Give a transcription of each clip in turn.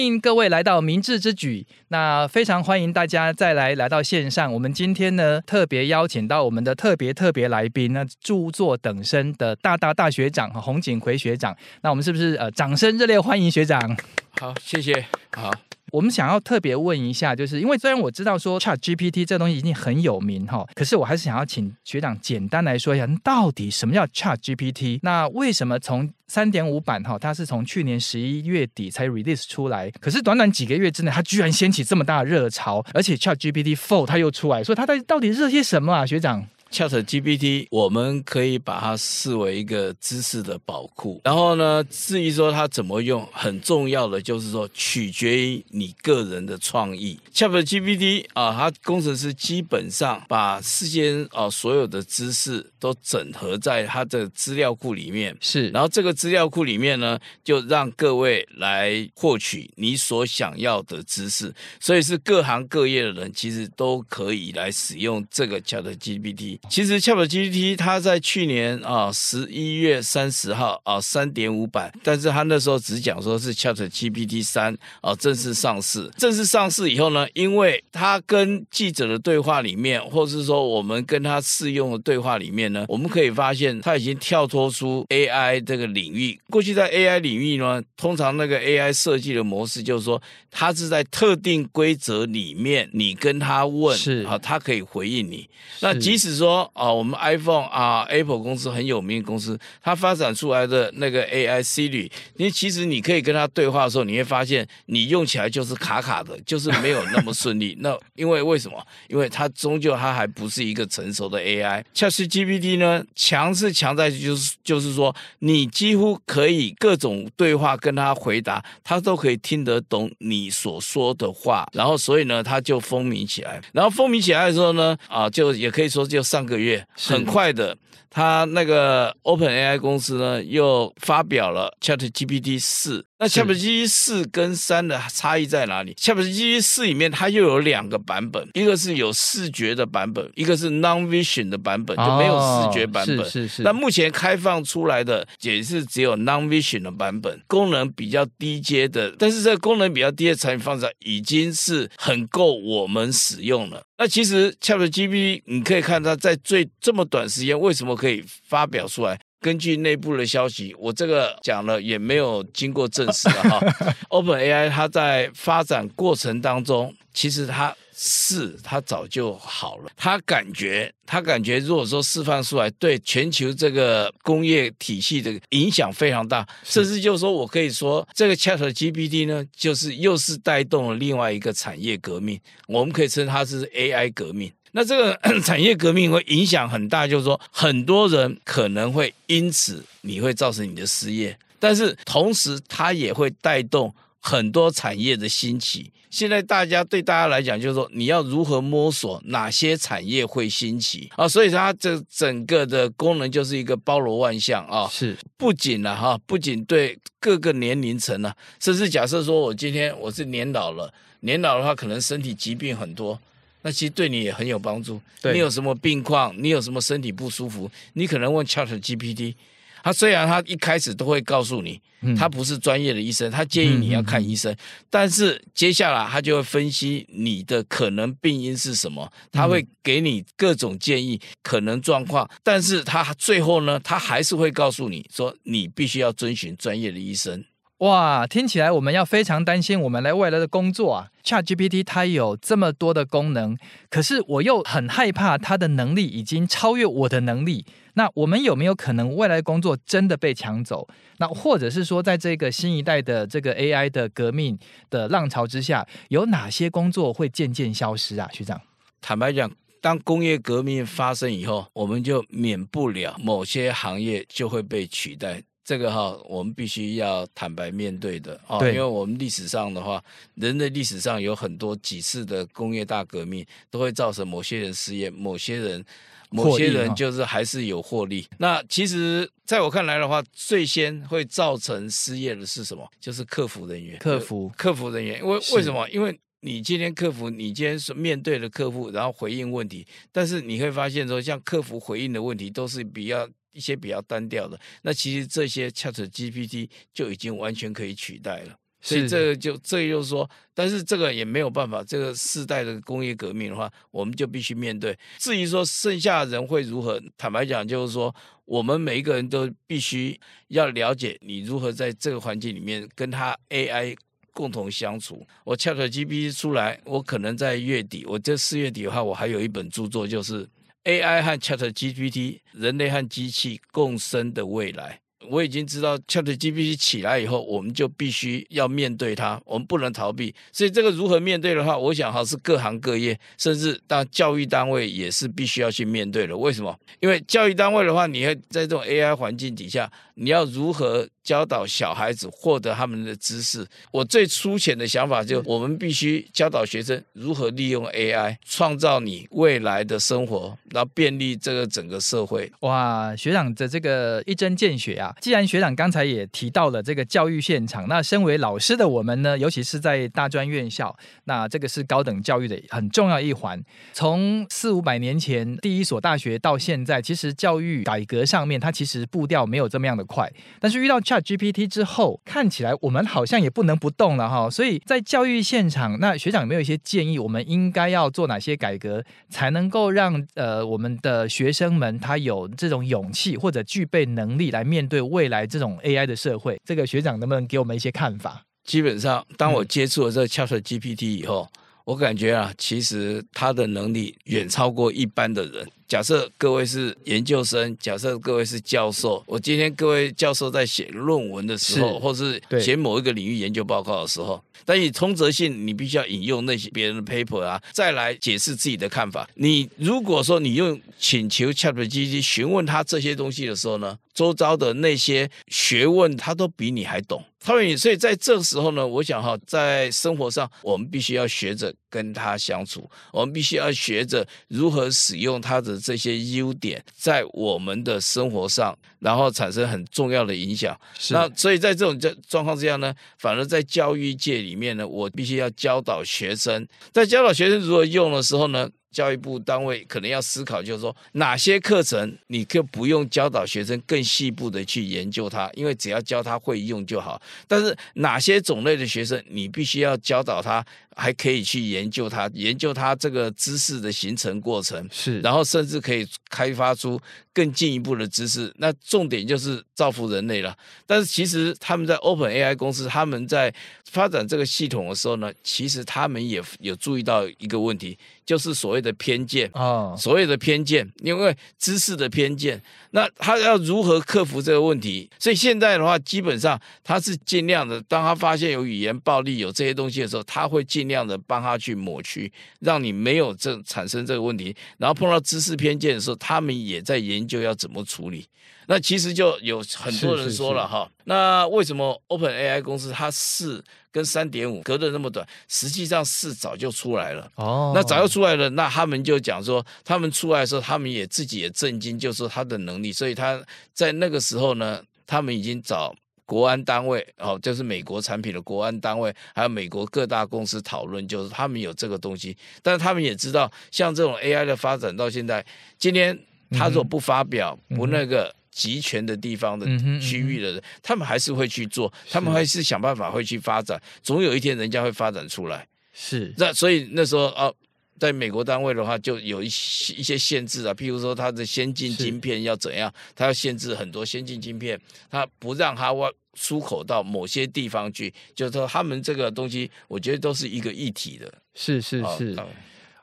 欢迎各位来到明智之举。那非常欢迎大家再来来到线上。我们今天呢，特别邀请到我们的特别特别来宾，那著作等身的大大大学长洪景奎学长。那我们是不是呃，掌声热烈欢迎学长？好，谢谢。好。我们想要特别问一下，就是因为虽然我知道说 ChatGPT 这东西已经很有名哈，可是我还是想要请学长简单来说一下，到底什么叫 ChatGPT？那为什么从三点五版哈，它是从去年十一月底才 release 出来，可是短短几个月之内，它居然掀起这么大的热潮，而且 ChatGPT Four 它又出来，所以它到底到底热些什么啊，学长？ChatGPT，我们可以把它视为一个知识的宝库。然后呢，至于说它怎么用，很重要的就是说，取决于你个人的创意。ChatGPT 啊，它工程师基本上把世间啊所有的知识都整合在它的资料库里面。是，然后这个资料库里面呢，就让各位来获取你所想要的知识。所以是各行各业的人其实都可以来使用这个 ChatGPT。其实 ChatGPT 它在去年啊十一月三十号啊三点五版，但是它那时候只讲说是 ChatGPT 三啊正式上市。正式上市以后呢，因为它跟记者的对话里面，或是说我们跟它试用的对话里面呢，我们可以发现它已经跳脱出 AI 这个领域。过去在 AI 领域呢，通常那个 AI 设计的模式就是说，它是在特定规则里面，你跟他问是啊，它可以回应你。那即使说说啊，我们 iPhone 啊，Apple 公司很有名的公司，它发展出来的那个 AI Siri，因为其实你可以跟它对话的时候，你会发现你用起来就是卡卡的，就是没有那么顺利。那因为为什么？因为它终究它还不是一个成熟的 AI。ChatGPT 呢，强是强在就是就是说，你几乎可以各种对话跟它回答，它都可以听得懂你所说的话。然后所以呢，它就风靡起来。然后风靡起来的时候呢，啊，就也可以说就上。上个月很快的，他那个 OpenAI 公司呢又发表了 ChatGPT 四。那 ChatGPT 四跟三的差异在哪里？ChatGPT 四里面它又有两个版本，一个是有视觉的版本，一个是 Non-Vision 的版本，就没有视觉版本。哦、是是是。那目前开放出来的也是只有 Non-Vision 的版本，功能比较低阶的，但是这个功能比较低的产品放在已经是很够我们使用了。那其实 ChatGPT 你可以看它在最这么短时间为什么可以发表出来？根据内部的消息，我这个讲了也没有经过证实的哈。OpenAI 它在发展过程当中，其实它是它早就好了。它感觉，它感觉，如果说释放出来，对全球这个工业体系的影响非常大，甚至就是说我可以说，这个 ChatGPT 呢，就是又是带动了另外一个产业革命。我们可以称它是 AI 革命。那这个 产业革命会影响很大，就是说很多人可能会因此你会造成你的失业，但是同时它也会带动很多产业的兴起。现在大家对大家来讲，就是说你要如何摸索哪些产业会兴起啊？所以它这整个的功能就是一个包罗万象啊。是，不仅呢哈，不仅对各个年龄层呢，甚至假设说我今天我是年老了，年老的话可能身体疾病很多。那其实对你也很有帮助。你有什么病况？你有什么身体不舒服？你可能问 ChatGPT。他虽然他一开始都会告诉你，他不是专业的医生，他建议你要看医生。但是接下来他就会分析你的可能病因是什么，他会给你各种建议、可能状况。但是他最后呢，他还是会告诉你说，你必须要遵循专业的医生。哇，听起来我们要非常担心我们来未来的工作啊！ChatGPT 它有这么多的功能，可是我又很害怕它的能力已经超越我的能力。那我们有没有可能未来工作真的被抢走？那或者是说，在这个新一代的这个 AI 的革命的浪潮之下，有哪些工作会渐渐消失啊？学长，坦白讲，当工业革命发生以后，我们就免不了某些行业就会被取代。这个哈，我们必须要坦白面对的啊，因为我们历史上的话，人类历史上有很多几次的工业大革命，都会造成某些人失业，某些人，某些人就是还是有获利。那其实在我看来的话，最先会造成失业的是什么？就是客服人员，客服，客服人员。因为为什么？因为你今天客服，你今天是面对的客户，然后回应问题，但是你会发现说，像客服回应的问题都是比较。一些比较单调的，那其实这些 ChatGPT 就已经完全可以取代了。所以这个就这个就是说，但是这个也没有办法。这个世代的工业革命的话，我们就必须面对。至于说剩下的人会如何，坦白讲，就是说，我们每一个人都必须要了解你如何在这个环境里面跟他 AI 共同相处。我 ChatGPT 出来，我可能在月底，我这四月底的话，我还有一本著作，就是 AI 和 ChatGPT 人类和机器共生的未来。我已经知道 ChatGPT 起来以后，我们就必须要面对它，我们不能逃避。所以这个如何面对的话，我想哈是各行各业，甚至当教育单位也是必须要去面对的。为什么？因为教育单位的话，你会在这种 AI 环境底下，你要如何？教导小孩子获得他们的知识，我最粗浅的想法就是，我们必须教导学生如何利用 AI 创造你未来的生活，然后便利这个整个社会。哇，学长的这个一针见血啊！既然学长刚才也提到了这个教育现场，那身为老师的我们呢，尤其是在大专院校，那这个是高等教育的很重要一环。从四五百年前第一所大学到现在，其实教育改革上面，它其实步调没有这么样的快，但是遇到 ChatGPT 之后，看起来我们好像也不能不动了哈。所以在教育现场，那学长有没有一些建议？我们应该要做哪些改革，才能够让呃我们的学生们他有这种勇气或者具备能力来面对未来这种 AI 的社会？这个学长能不能给我们一些看法？基本上，当我接触了这个 ChatGPT 以后，嗯、我感觉啊，其实他的能力远超过一般的人。假设各位是研究生，假设各位是教授，我今天各位教授在写论文的时候，是或是写某一个领域研究报告的时候，但以通则性，你必须要引用那些别人的 paper 啊，再来解释自己的看法。你如果说你用请求 ChatGPT 询问他这些东西的时候呢，周遭的那些学问他都比你还懂。他们所以在这个时候呢，我想哈，在生活上我们必须要学着跟他相处，我们必须要学着如何使用他的。这些优点在我们的生活上，然后产生很重要的影响。是那所以在这种状况之下呢，反而在教育界里面呢，我必须要教导学生，在教导学生如何用的时候呢，教育部单位可能要思考，就是说哪些课程你可不用教导学生更细部的去研究它，因为只要教他会用就好。但是哪些种类的学生，你必须要教导他，还可以去研究它，研究它这个知识的形成过程，是，然后甚至可以开发出更进一步的知识。那重点就是造福人类了。但是其实他们在 OpenAI 公司，他们在发展这个系统的时候呢，其实他们也有注意到一个问题，就是所谓的偏见啊，所谓的偏见，因为知识的偏见。那他要如何克服这个问题？所以现在的话，基本上他是尽量的，当他发现有语言暴力、有这些东西的时候，他会尽量的帮他去抹去，让你没有这产生这个问题。然后碰到知识偏见的时候，他们也在研究要怎么处理。那其实就有很多人说了哈，那为什么 OpenAI 公司它四跟三点五隔得那么短？实际上四早就出来了哦。那早就出来了，那他们就讲说，他们出来的时候，他们也自己也震惊，就是说他的能力。所以他在那个时候呢，他们已经找国安单位哦，就是美国产品的国安单位，还有美国各大公司讨论，就是他们有这个东西。但是他们也知道，像这种 AI 的发展到现在，今天他如果不发表，不那个。集权的地方的区域的人，嗯嗯、他们还是会去做，他们还是想办法会去发展，总有一天人家会发展出来。是，那所以那时候啊，在美国单位的话，就有一些一些限制啊，譬如说它的先进晶片要怎样，它要限制很多先进晶片，它不让它外出口到某些地方去，就是说他们这个东西，我觉得都是一个一体的。是是是。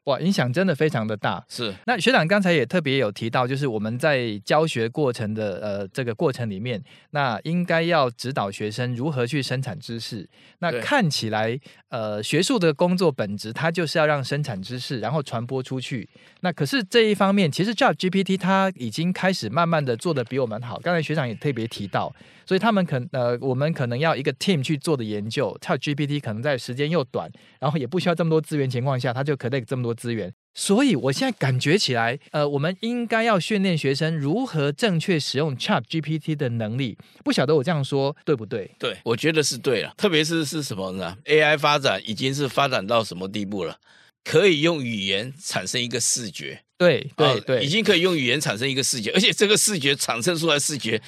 哇，影响真的非常的大。是，那学长刚才也特别有提到，就是我们在教学过程的呃这个过程里面，那应该要指导学生如何去生产知识。那看起来，呃，学术的工作本质，它就是要让生产知识，然后传播出去。那可是这一方面，其实 ChatGPT 它已经开始慢慢的做的比我们好。刚才学长也特别提到，所以他们可呃，我们可能要一个 team 去做的研究，ChatGPT 可能在时间又短，然后也不需要这么多资源情况下，它就可以这么多资源。所以我现在感觉起来，呃，我们应该要训练学生如何正确使用 ChatGPT 的能力。不晓得我这样说对不对？对，我觉得是对了。特别是是什么呢？AI 发展已经是发展到什么地步了？可以用语言产生一个视觉。对对对，已经可以用语言产生一个视觉，而且这个视觉产生出来视觉。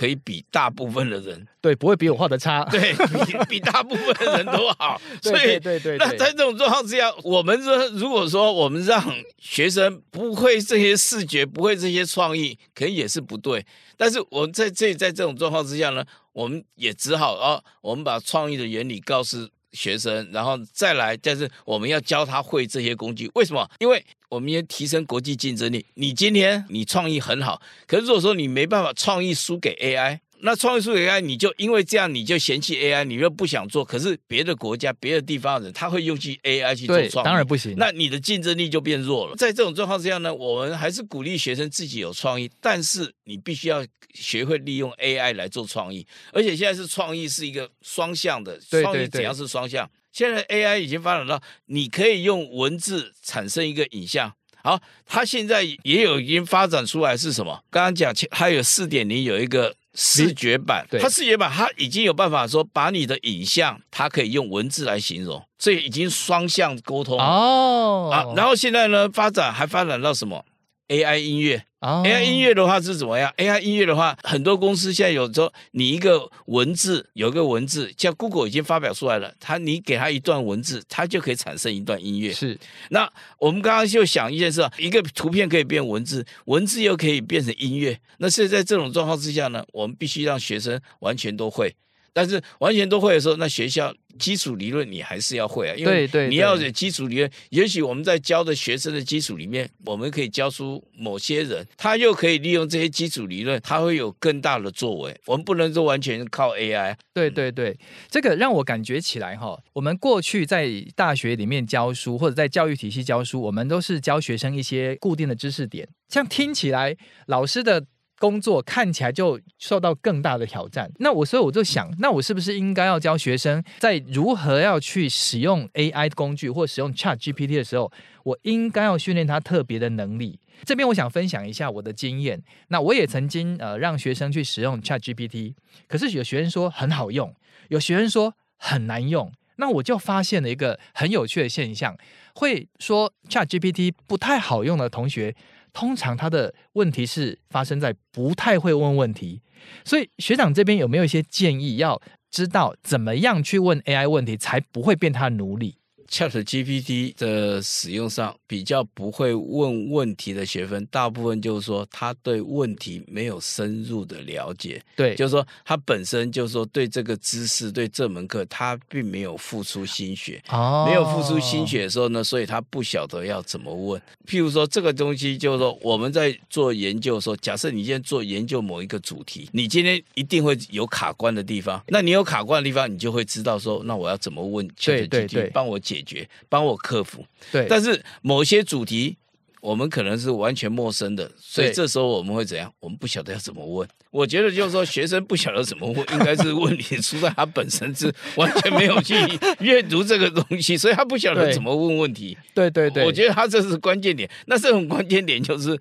可以比大部分的人，对，不会比我画的差，对，比比大部分的人都好。所以，对对对，那在这种状况之下，我们说，如果说我们让学生不会这些视觉，不会这些创意，可能也是不对。但是我们在这在这种状况之下呢，我们也只好啊，我们把创意的原理告诉学生，然后再来，但是我们要教他会这些工具。为什么？因为我们要提升国际竞争力。你今天你创意很好，可是如果说你没办法创意输给 AI。那创意输给 AI，你就因为这样你就嫌弃 AI，你又不想做。可是别的国家、别的地方的人，他会用去 AI 去做创意，当然不行。那你的竞争力就变弱了。在这种状况之下呢，我们还是鼓励学生自己有创意，但是你必须要学会利用 AI 来做创意。而且现在是创意是一个双向的，创意怎样是双向？现在 AI 已经发展到你可以用文字产生一个影像。好，它现在也有已经发展出来是什么？刚刚讲它有四点零有一个。视觉版，它视觉版，它已经有办法说把你的影像，它可以用文字来形容，所以已经双向沟通哦啊。然后现在呢，发展还发展到什么？AI 音乐。Oh. AI 音乐的话是怎么样？AI 音乐的话，很多公司现在有说，你一个文字，有个文字，像 Google 已经发表出来了，它你给它一段文字，它就可以产生一段音乐。是。那我们刚刚就想一件事，一个图片可以变文字，文字又可以变成音乐。那是在这种状况之下呢，我们必须让学生完全都会。但是完全都会的时候，那学校基础理论你还是要会啊，因为你要有基础理论。也许我们在教的学生的基础里面，我们可以教出某些人，他又可以利用这些基础理论，他会有更大的作为。我们不能说完全靠 AI。对对对，这个让我感觉起来哈，我们过去在大学里面教书或者在教育体系教书，我们都是教学生一些固定的知识点，这样听起来老师的。工作看起来就受到更大的挑战。那我所以我就想，那我是不是应该要教学生在如何要去使用 AI 工具或使用 ChatGPT 的时候，我应该要训练他特别的能力。这边我想分享一下我的经验。那我也曾经呃让学生去使用 ChatGPT，可是有学生说很好用，有学生说很难用。那我就发现了一个很有趣的现象，会说 ChatGPT 不太好用的同学。通常他的问题是发生在不太会问问题，所以学长这边有没有一些建议，要知道怎么样去问 AI 问题，才不会变他的奴隶？？ChatGPT 的使用上比较不会问问题的学分，大部分就是说他对问题没有深入的了解。对，就是说他本身就是说对这个知识、对这门课，他并没有付出心血。哦，没有付出心血的时候呢，所以他不晓得要怎么问。譬如说这个东西，就是说我们在做研究的时候，假设你今天做研究某一个主题，你今天一定会有卡关的地方。那你有卡关的地方，你就会知道说，那我要怎么问 ChatGPT 帮我解。解决，帮我克服。对，但是某些主题我们可能是完全陌生的，所以这时候我们会怎样？我们不晓得要怎么问。我觉得就是说，学生不晓得怎么问，应该是问题出在他本身是完全没有去阅读这个东西，所以他不晓得怎么问问题。对对对，我觉得他这是关键点。那这种关键点就是。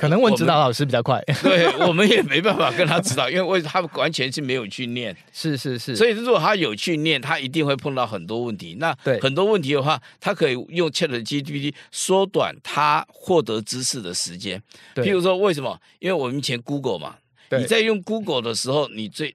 可能问指导老师比较快，对我们也没办法跟他指导，因为为他完全是没有去念，是是是，所以如果他有去念，他一定会碰到很多问题。那很多问题的话，他可以用 ChatGPT 缩短他获得知识的时间。譬如说，为什么？因为我们以前 Google 嘛，你在用 Google 的时候，你最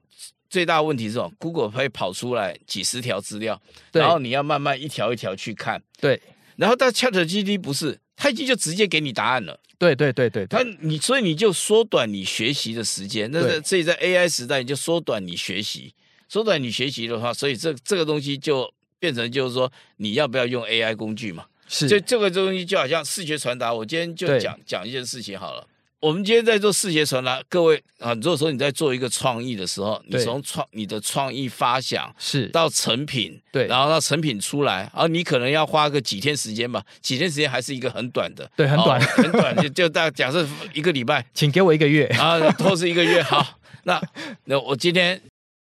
最大问题是什么？Google 会跑出来几十条资料，然后你要慢慢一条一条去看。对，然后但 ChatGPT 不是，他已经就直接给你答案了。对对对对，他你所以你就缩短你学习的时间。那所以在 AI 时代，你就缩短你学习，缩短你学习的话，所以这这个东西就变成就是说，你要不要用 AI 工具嘛？是，这这个东西就好像视觉传达。我今天就讲讲一件事情好了。我们今天在做视觉传达，各位啊，如果说你在做一个创意的时候，你从创你的创意发想是。到成品，对，然后到成品出来，啊你可能要花个几天时间吧，几天时间还是一个很短的，对，很短，哦、很短，就 就大假设一个礼拜，请给我一个月。啊，或是一个月，好，那那我今天。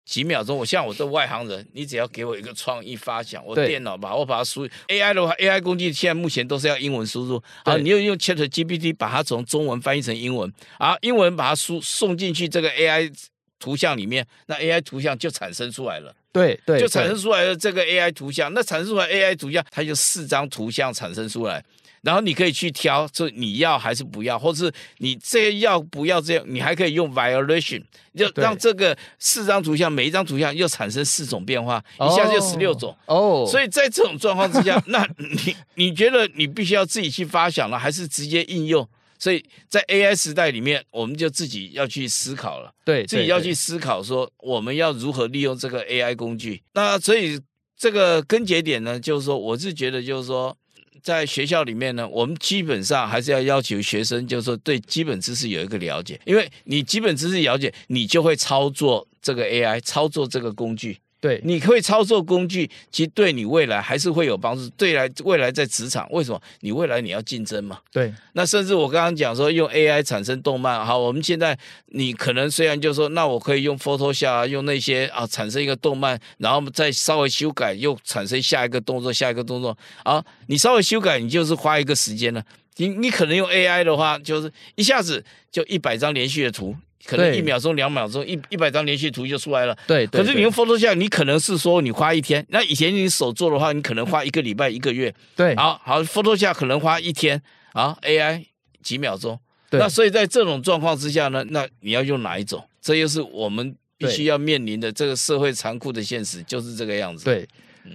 几秒钟，我像我这外行人，你只要给我一个创意发想，我电脑吧我把它输 AI 的话，AI 工具现在目前都是要英文输入，啊，你又用 ChatGPT 把它从中文翻译成英文，啊，英文把它输送进去这个 AI 图像里面，那 AI 图像就产生出来了，对对，就产生出来了这个 AI 图像，那产生出来 AI 图像，它就四张图像产生出来。然后你可以去挑，说你要还是不要，或是你这个要不要这样，你还可以用 violation，就让这个四张图像每一张图像又产生四种变化，一下就十六种哦。所以在这种状况之下，那你你觉得你必须要自己去发想了，还是直接应用？所以在 AI 时代里面，我们就自己要去思考了，对，自己要去思考说我们要如何利用这个 AI 工具。那所以这个根结点呢，就是说，我是觉得就是说。在学校里面呢，我们基本上还是要要求学生，就是说对基本知识有一个了解，因为你基本知识了解，你就会操作这个 AI，操作这个工具。对，你会操作工具，其实对你未来还是会有帮助。对来未来在职场，为什么？你未来你要竞争嘛。对。那甚至我刚刚讲说用 AI 产生动漫，好，我们现在你可能虽然就说，那我可以用 Photoshop 啊，用那些啊产生一个动漫，然后再稍微修改，又产生下一个动作，下一个动作啊，你稍微修改，你就是花一个时间了。你你可能用 AI 的话，就是一下子就一百张连续的图。可能一秒钟、两秒钟，一一百张连续图就出来了。对，对，可是你用 Photoshop，你可能是说你花一天，那以前你手做的话，你可能花一个礼拜、一个月。对，好好 Photoshop 可能花一天，啊，AI 几秒钟。对。那所以在这种状况之下呢，那你要用哪一种？这又是我们必须要面临的这个社会残酷的现实，就是这个样子。对。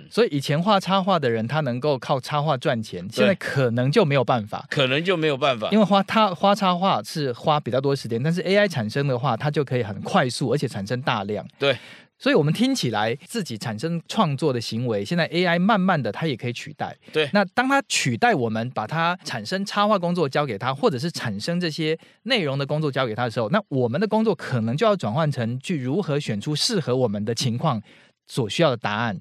所以以前画插画的人，他能够靠插画赚钱，现在可能就没有办法，可能就没有办法，因为花他画插画是花比较多时间，但是 AI 产生的话，它就可以很快速，而且产生大量。对，所以我们听起来自己产生创作的行为，现在 AI 慢慢的它也可以取代。对，那当它取代我们，把它产生插画工作交给他，或者是产生这些内容的工作交给他的时候，那我们的工作可能就要转换成去如何选出适合我们的情况所需要的答案。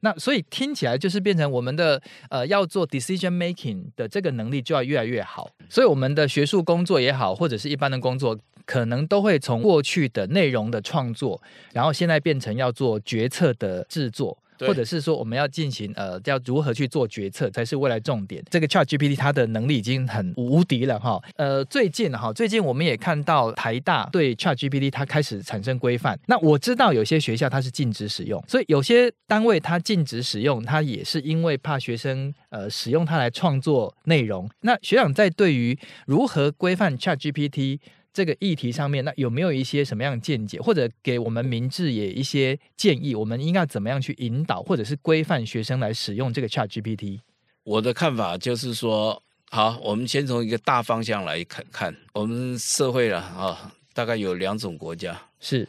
那所以听起来就是变成我们的呃要做 decision making 的这个能力就要越来越好，所以我们的学术工作也好，或者是一般的工作，可能都会从过去的内容的创作，然后现在变成要做决策的制作。或者是说我们要进行呃，要如何去做决策才是未来重点。这个 ChatGPT 它的能力已经很无敌了哈。呃，最近哈，最近我们也看到台大对 ChatGPT 它开始产生规范。那我知道有些学校它是禁止使用，所以有些单位它禁止使用，它也是因为怕学生呃使用它来创作内容。那学长在对于如何规范 ChatGPT 这个议题上面，那有没有一些什么样的见解，或者给我们明智也一些建议？我们应该怎么样去引导，或者是规范学生来使用这个 ChatGPT？我的看法就是说，好，我们先从一个大方向来看看，我们社会了啊，大概有两种国家，是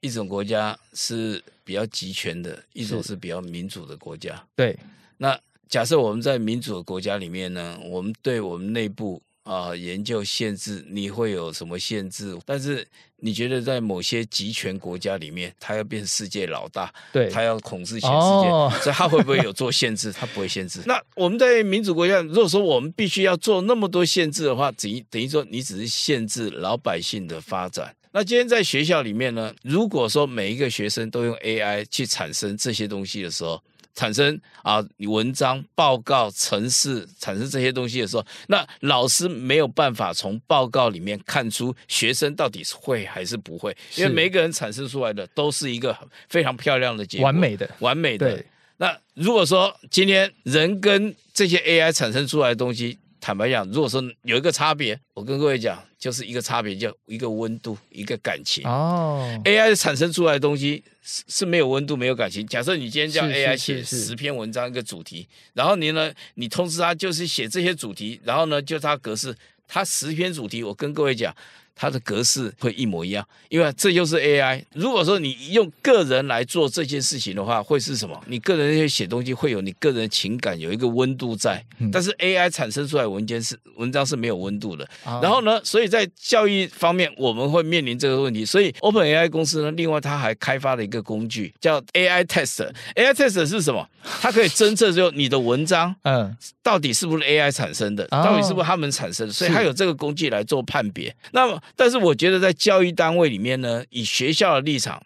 一种国家是比较集权的，一种是比较民主的国家。对，那假设我们在民主的国家里面呢，我们对我们内部。啊，研究限制，你会有什么限制？但是你觉得在某些集权国家里面，他要变世界老大，对，他要统治全世界，哦、所以他会不会有做限制？他不会限制。那我们在民主国家，如果说我们必须要做那么多限制的话，等于等于说你只是限制老百姓的发展。那今天在学校里面呢，如果说每一个学生都用 AI 去产生这些东西的时候，产生啊，文章、报告、程式产生这些东西的时候，那老师没有办法从报告里面看出学生到底是会还是不会，因为每个人产生出来的都是一个非常漂亮的结果，完美的，完美的。那如果说今天人跟这些 AI 产生出来的东西，坦白讲，如果说有一个差别，我跟各位讲，就是一个差别，叫一个温度，一个感情。哦，AI 产生出来的东西。是是没有温度，没有感情。假设你今天叫 AI 写十篇文章一个主题，然后你呢，你通知他就是写这些主题，然后呢，就他格式，他十篇主题，我跟各位讲。它的格式会一模一样，因为这就是 AI。如果说你用个人来做这件事情的话，会是什么？你个人那些写东西会有你个人的情感，有一个温度在。但是 AI 产生出来文件是文章是没有温度的。然后呢，所以在教育方面我们会面临这个问题。所以 OpenAI 公司呢，另外它还开发了一个工具叫 AI Tester。AI Tester 是什么？它可以侦测就你的文章，嗯，到底是不是 AI 产生的，到底是不是他们产生的。所以它有这个工具来做判别。那么但是我觉得在教育单位里面呢，以学校的立场，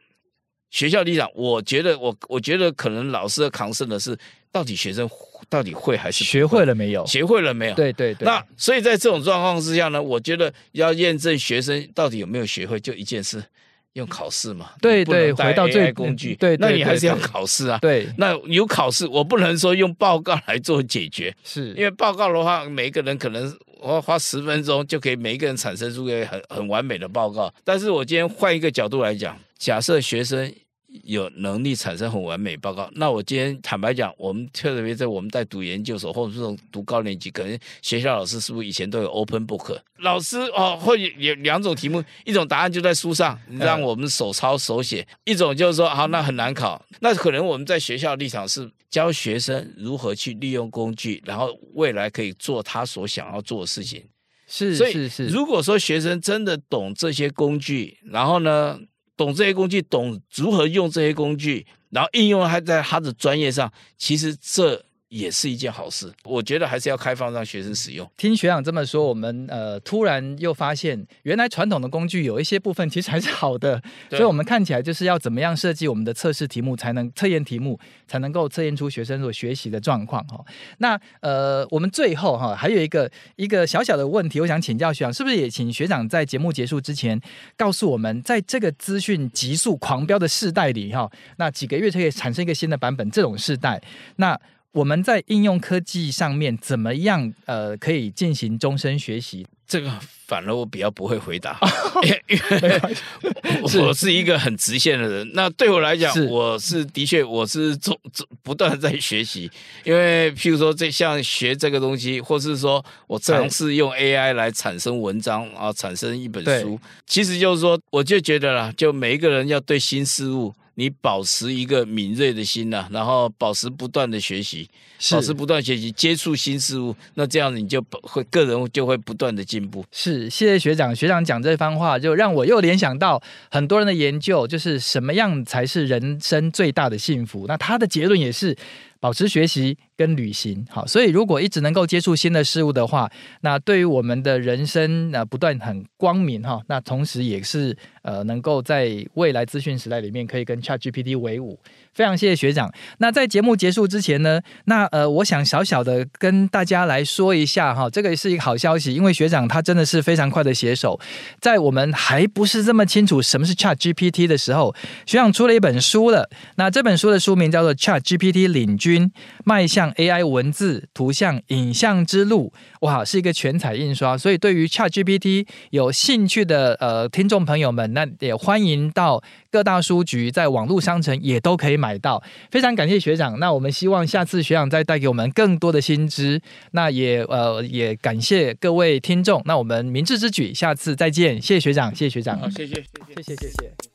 学校立场，我觉得我我觉得可能老师的扛胜的是，到底学生到底会还是学会了没有？学会了没有？对对对。那所以在这种状况之下呢，我觉得要验证学生到底有没有学会，就一件事，用考试嘛？对对，回到最工具，对，那你还是要考试啊。对，那有考试，我不能说用报告来做解决，是因为报告的话，每一个人可能我花十分钟就可以每一个人产生出一个很很完美的报告。但是我今天换一个角度来讲，假设学生。有能力产生很完美报告。那我今天坦白讲，我们特别在我们在读研究所或者是读高年级，可能学校老师是不是以前都有 open book？老师哦，会有两种题目，一种答案就在书上，让我们手抄手写；一种就是说，好，那很难考。那可能我们在学校立场是教学生如何去利用工具，然后未来可以做他所想要做的事情。是，所以是是。如果说学生真的懂这些工具，然后呢，懂这些工具，懂如何用这些工具，然后应用还在他的专业上，其实这。也是一件好事，我觉得还是要开放让学生使用。听学长这么说，我们呃突然又发现，原来传统的工具有一些部分其实还是好的，所以我们看起来就是要怎么样设计我们的测试题目，才能测验题目，才能够测验出学生所学习的状况哈。那呃，我们最后哈还有一个一个小小的问题，我想请教学长，是不是也请学长在节目结束之前告诉我们，在这个资讯急速狂飙的世代里哈，那几个月就可以产生一个新的版本，这种世代那。我们在应用科技上面怎么样？呃，可以进行终身学习？这个反而我比较不会回答，因为我是一个很直线的人。那对我来讲，我是的确我是总不断在学习。因为譬如说，这像学这个东西，或是说我尝试用 AI 来产生文章啊，产生一本书，其实就是说，我就觉得啦，就每一个人要对新事物。你保持一个敏锐的心呐、啊，然后保持不断的学习，保持不断学习，接触新事物，那这样子你就会个人就会不断的进步。是，谢谢学长，学长讲这番话，就让我又联想到很多人的研究，就是什么样才是人生最大的幸福？那他的结论也是。保持学习跟旅行，好，所以如果一直能够接触新的事物的话，那对于我们的人生那，不断很光明哈，那同时也是呃能够在未来资讯时代里面可以跟 ChatGPT 为伍。非常谢谢学长。那在节目结束之前呢，那呃，我想小小的跟大家来说一下哈，这个是一个好消息，因为学长他真的是非常快的写手，在我们还不是这么清楚什么是 ChatGPT 的时候，学长出了一本书了。那这本书的书名叫做《ChatGPT 领军：迈向 AI 文字、图像、影像之路》，哇，是一个全彩印刷。所以对于 ChatGPT 有兴趣的呃听众朋友们，那也欢迎到各大书局，在网络商城也都可以买。买到，非常感谢学长。那我们希望下次学长再带给我们更多的新知。那也呃也感谢各位听众。那我们明智之举，下次再见。谢谢学长，谢谢学长，好，谢谢，谢谢，谢谢，谢谢。